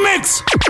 remix.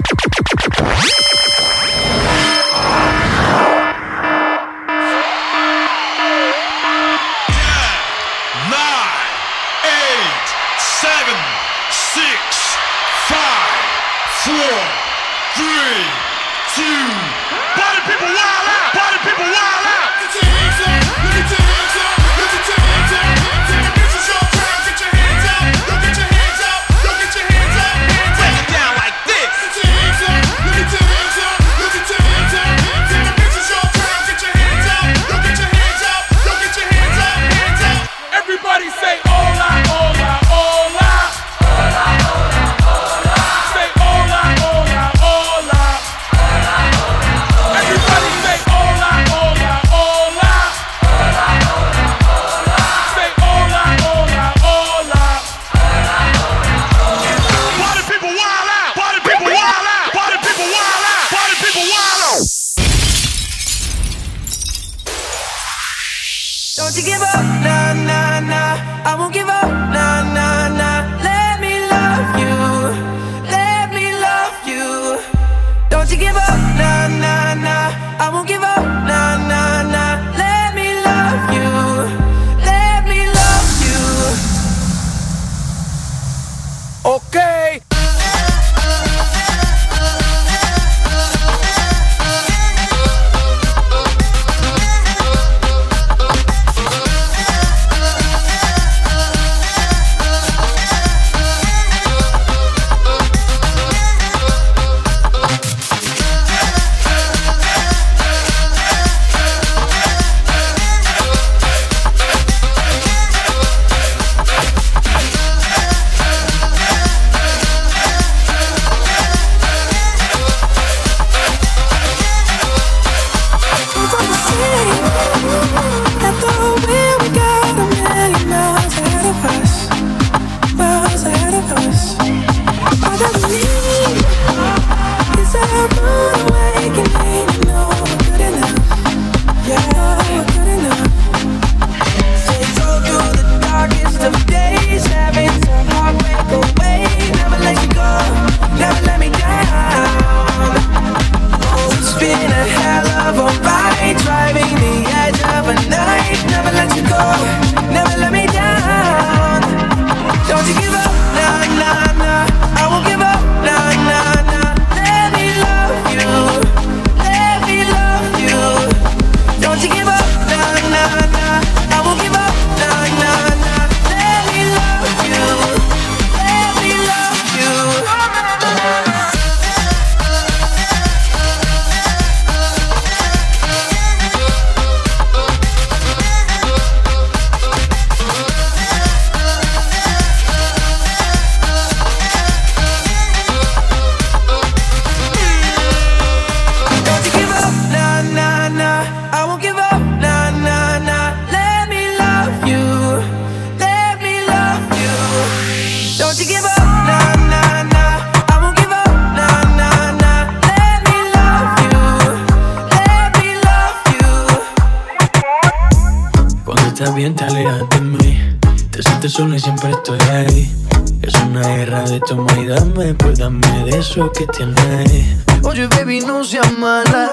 Mix. que tiene. Oye, baby, no seas mala.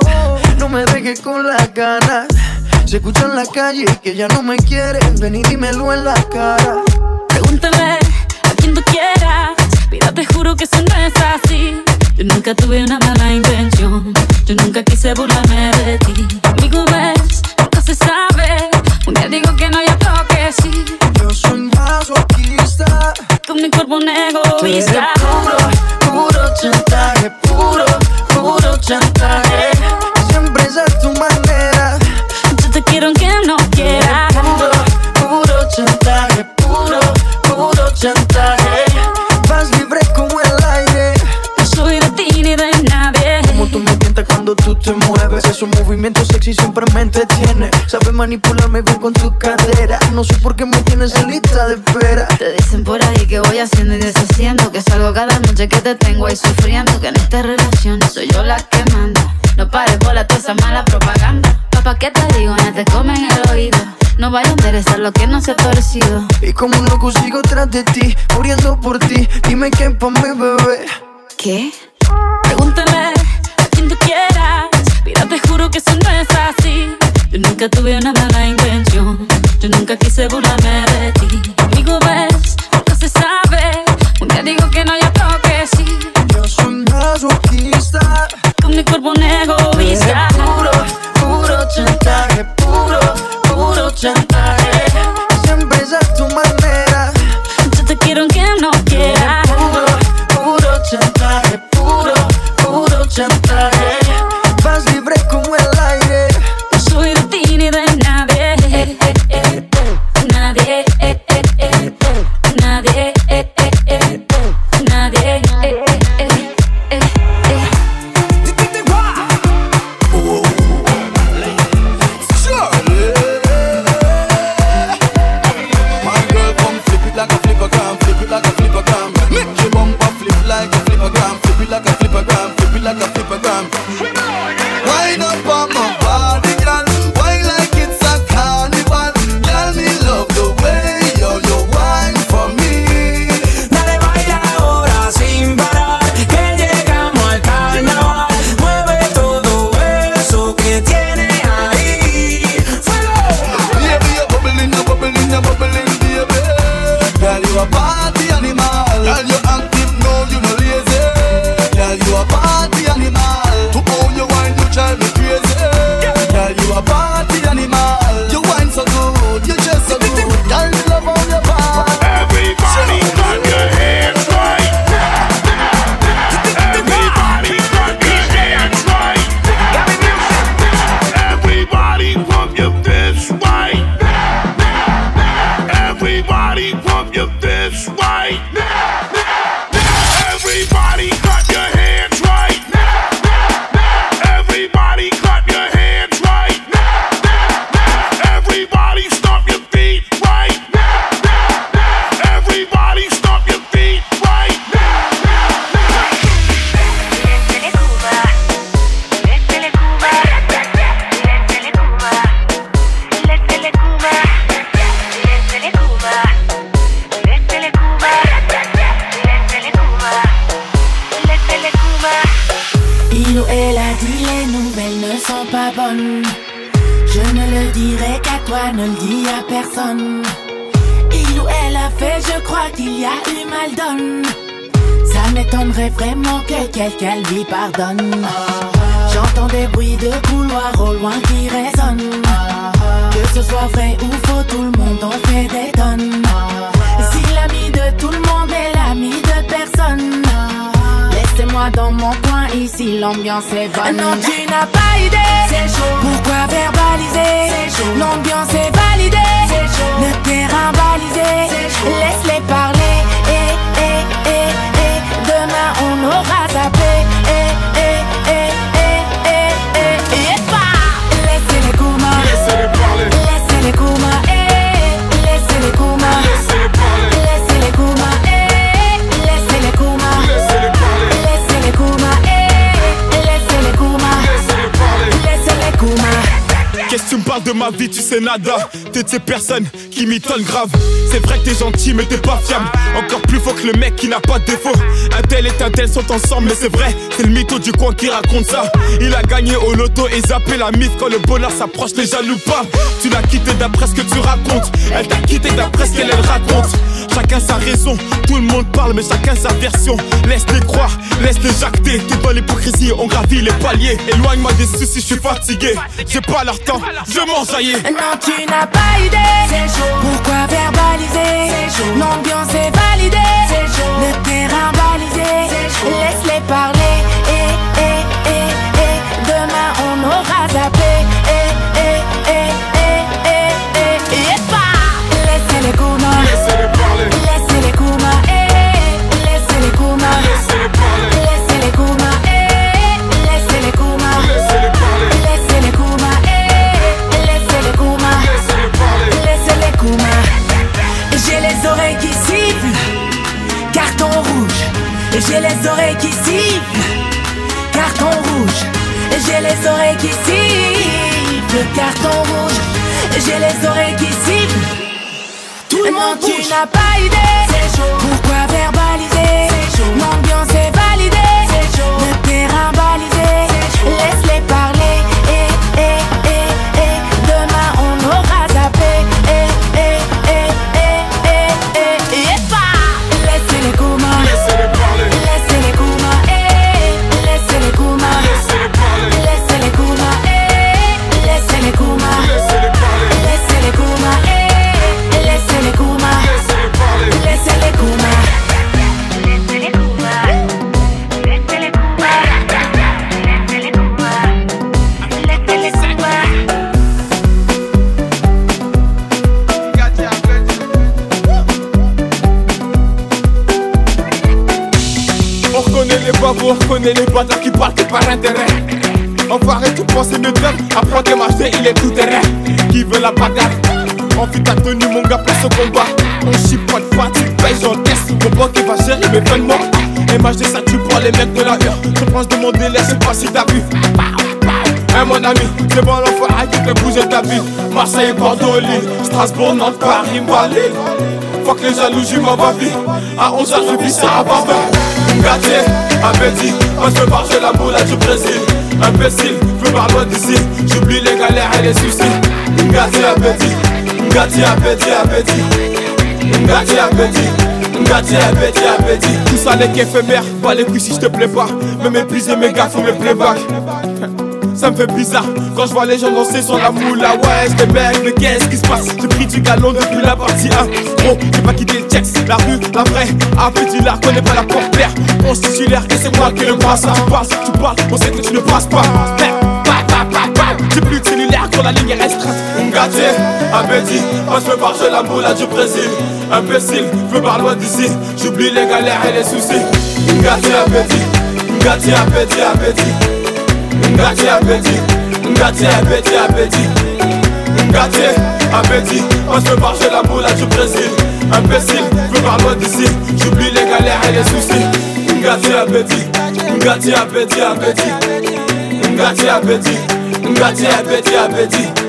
No me dejes con la ganas. Se escucha en la calle que ya no me quieres. Ven y dímelo en la cara. Pregúntale a quien tú quieras. Mira, te juro que eso no es así. Yo nunca tuve una mala intención. Yo nunca quise burlarme de ti. Amigo, ves, nunca se sabe. Un día digo que no, y otro que sí. Yo soy masoquista. Con mi cuerpo un egoísta. Puro, puro chantaje. Puro, puro chantaje. Siempre es a tu manera. Yo te quiero aunque no quiera. Te mueves. Esos movimientos sexy siempre me entretiene. Sabes manipularme bien con tu cadera. No sé por qué me tienes en lista de espera. Te dicen por ahí que voy haciendo y deshaciendo. Que salgo cada noche que te tengo ahí sufriendo. Que en esta relación soy yo la que manda. No pares por toda esa mala propaganda. Papá, ¿qué te digo? No te comen el oído. No vaya a interesar lo que no se ha torcido. Y como un loco sigo tras de ti, muriendo por ti. Dime qué pa' mi bebé. ¿Qué? Pregúntale a quien tú quieras. Mira, te juro que eso no es así. Yo nunca tuve una mala intención. Yo nunca quise burlarme de ti. Amigo, ves, no se sabe. Un día digo que no, hay otro que sí. Yo soy masoquista. Con mi cuerpo un egoísta. Puro, puro chantaje. Puro, puro chantaje. Dirai qu'à toi, ne le dis à personne. Il ou elle a fait, je crois qu'il y a eu mal donne. Ça m'étonnerait vraiment que quelqu'un lui pardonne. J'entends des bruits de couloir au loin qui résonnent. Que ce soit vrai ou faux, tout le monde en fait des tonnes. Si l'ami de tout le monde est l'ami de personne. Laissez-moi dans mon coin, ici l'ambiance est bonne. Non, tu n'as pas idée. C'est chaud. Pourquoi verbaliser? L'ambiance est validée. Le terrain balisé. Laisse-les parler. Et, et, et, et. Demain on aura zappé. Et, et, et, et, Tu me parles de ma vie, tu sais nada. T'es de ces personnes qui m'étonnent grave. C'est vrai que t'es gentil mais t'es pas fiable. Encore plus faux que le mec qui n'a pas de défaut. Un tel et un tel sont ensemble mais c'est vrai C'est le mytho du coin qui raconte ça. Il a gagné au loto et zappé la mythe Quand le bonheur s'approche les jaloux pas. Tu l'as quitté d'après ce que tu racontes. Elle t'a quitté d'après ce qu'elle elle raconte. Chacun sa raison, tout le monde parle mais chacun sa version. Laisse-les croire, laisse-les jacter. T'es dans l'hypocrisie, on gravit les paliers. Éloigne-moi des soucis, je suis fatigué. J'ai pas leur temps, je m'enjaillis Non, tu n'as pas idée. Pourquoi verbaliser? L'ambiance est validée. Le terrain balisé. Laisse-les parler. Carton rouge. J'ai les oreilles qui sifflent. Tout le monde tu n'as pas idée. Pourquoi verbaliser Il est tout terrain. Qui veut la bagarre? Envie ta tenue, mon gars, place au combat. On chie pas de tu payes, j'encaisse. Mon banque qui va gérer mes peines morts. MHD, ça tue pour les mecs de la rue. Je pense de mon délai, sais pas si t'as vu. Hein, mon ami, c'est bon l'enfoiré qui fait bouger ta ville. Marseille, Bordeaux, Lille, Strasbourg, Nantes, Paris, Mali. Fuck les m'en va vie. À 11h, je vis ça à Barbel. Ngatier, appétit, moi je veux marcher la boule du Brésil. Imbécile, J'oublie les galères et les soucis. Ngatier, appétit, Ngatier, appétit, appétit. Ngatier, appétit. Ngatier, appétit, appétit. Tout ça n'est qu'éphémère, pas les couilles si je te plais pas. Me mépriser mes gars, faut mes playbacks. Ça me fait bizarre quand je vois les gens danser sur la moula Ouais je mec mais qu'est-ce qui se passe? J'ai pris du galon depuis la partie 1 Gros j'ai pas quitté le checks La rue, la vraie, un petit là connais pas la porte-pierre On se titulaire et c'est moi qui le passe Tu parles, tu parles, on sait que tu ne passes pas. J'ai plus cellulaire la ligne est restreinte. Ngatier, appétit, moi je veux marcher la moula du Brésil. Imbécile, veux par loin d'ici. J'oublie les galères et les soucis. Ngatier, appétit, Ngatier, appétit, appétit Ngatier appétit, Ngatier appétit, appétit Ngatier appétit, moi je veux marcher la moula du Brésil. Imbécile, veux par loin d'ici. J'oublie les galères et les soucis. Ngatier appétit, Ngatier appétit, appétit Mgati apeti, mgati apeti apeti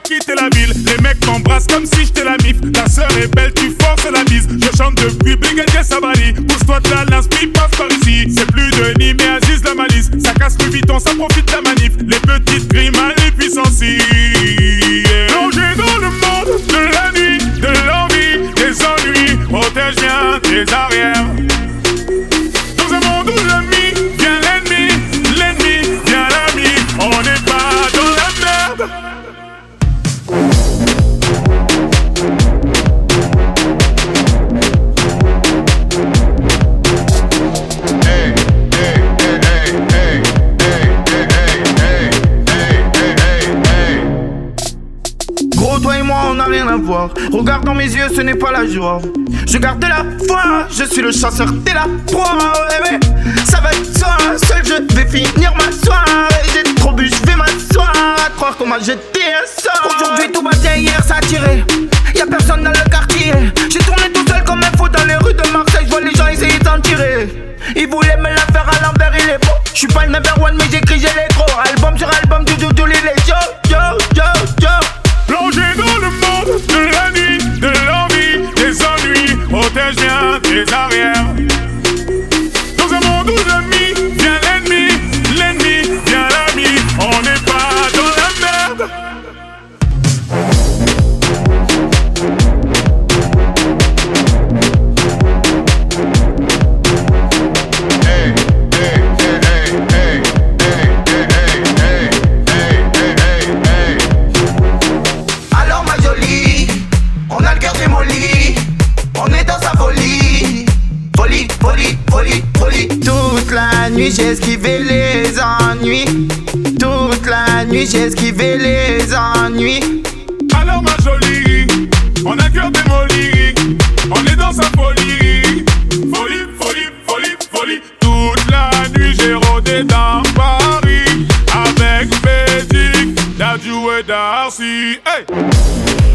quitter la ville. Chasseur, t'es la proie. Et Darcy. Hey!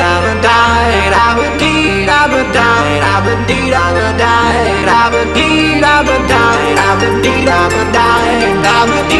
I would die, I would deed, I would die, I would deed, I would die, I would deed, I would die, I would deed, I would die, I deed.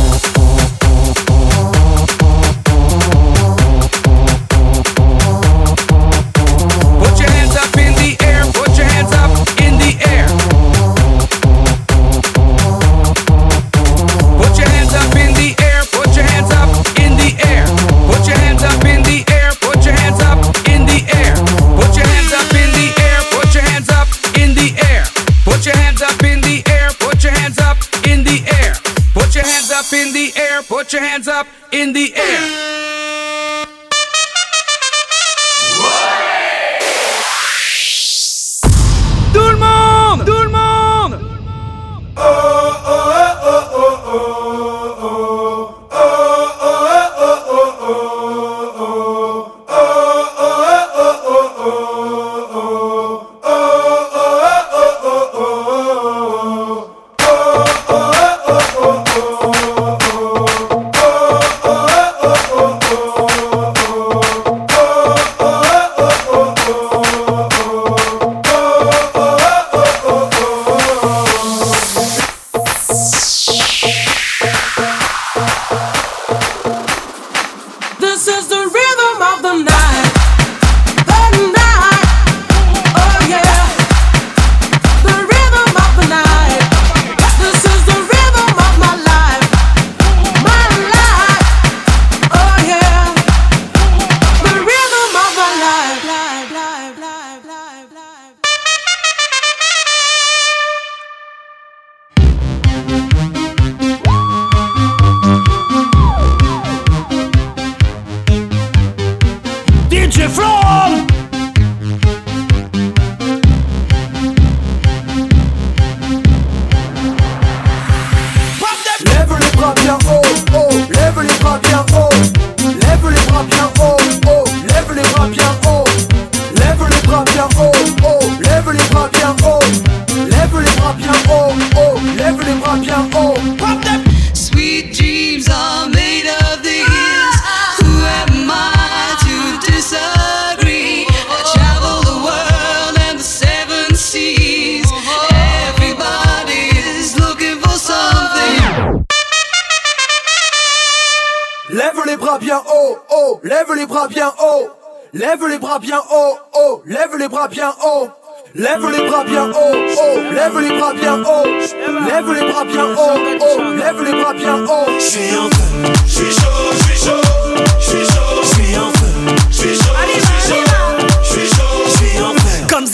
hands up in the air. lève les bras bien haut. Lève les bras bien haut, oh, lève les bras bien haut. Lève les bras bien haut, oh, lève les bras bien haut. Lève les bras bien haut, oh, lève les bras bien haut. Chaud, chaud, je suis chaud.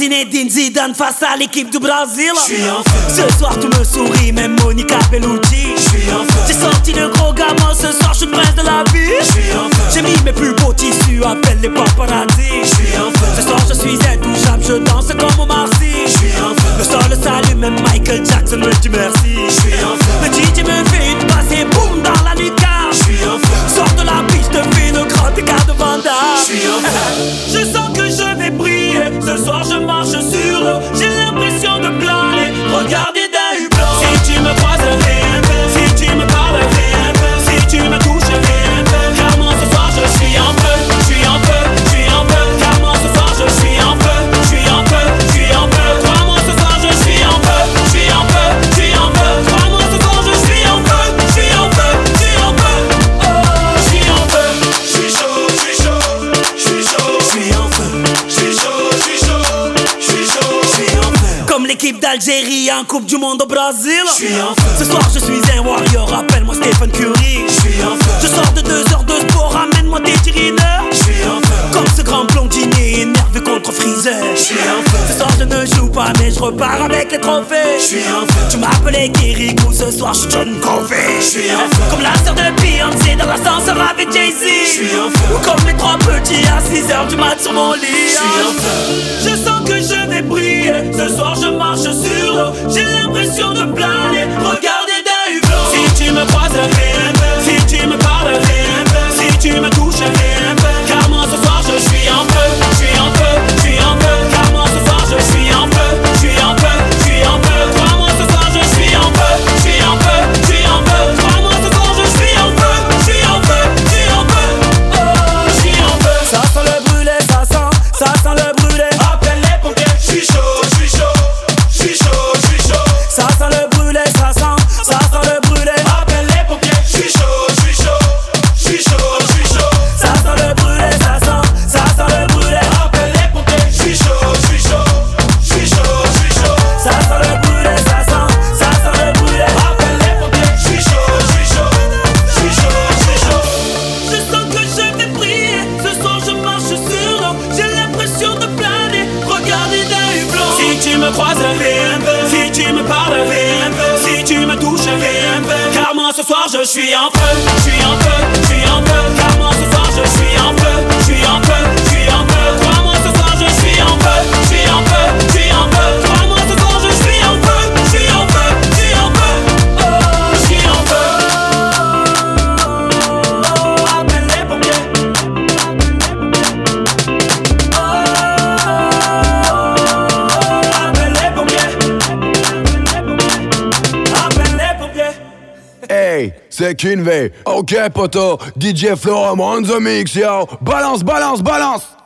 Zinedine Zidane face à l'équipe du Brésil. En feu. Ce soir tu me souris, même Monica Bellucci. J'suis en feu. J'ai sorti le gros gamin, ce soir je suis prince de la vie. J'suis en feu. J'ai mis mes plus beaux tissus, appelle les paparazzi. J'suis en feu. Ce soir je suis intouchable, je danse comme au Marcy. J'suis en feu. Le sol le salut, même Michael Jackson me dit merci. J'suis en feu. Le DJ me fait Ce soir, je suis un warrior. Appelle-moi Stephen Curry. Je sors de deux heures de sport. Ramène-moi des cheerleaders. Comme ce grand blondinier énervé contre Freezer. Ce soir, je ne joue pas, mais je repars avec les trophées. Tu m'appelais Kirikou. Ce soir, je suis John Covey. Comme la sœur de Beyoncé dans l'ascenseur avec Jay-Z. Comme les trois petits à 6 heures du mat sur mon lit. Je sens que je ce soir je marche sur l'eau, j'ai l'impression de planer. Regardez d'un hublot. Si tu me croises, si tu me parles, si tu me touches, car moi ce soir je suis en feu. Ok, poto, DJ Florent on the mix, yo. Balance, balance, balance.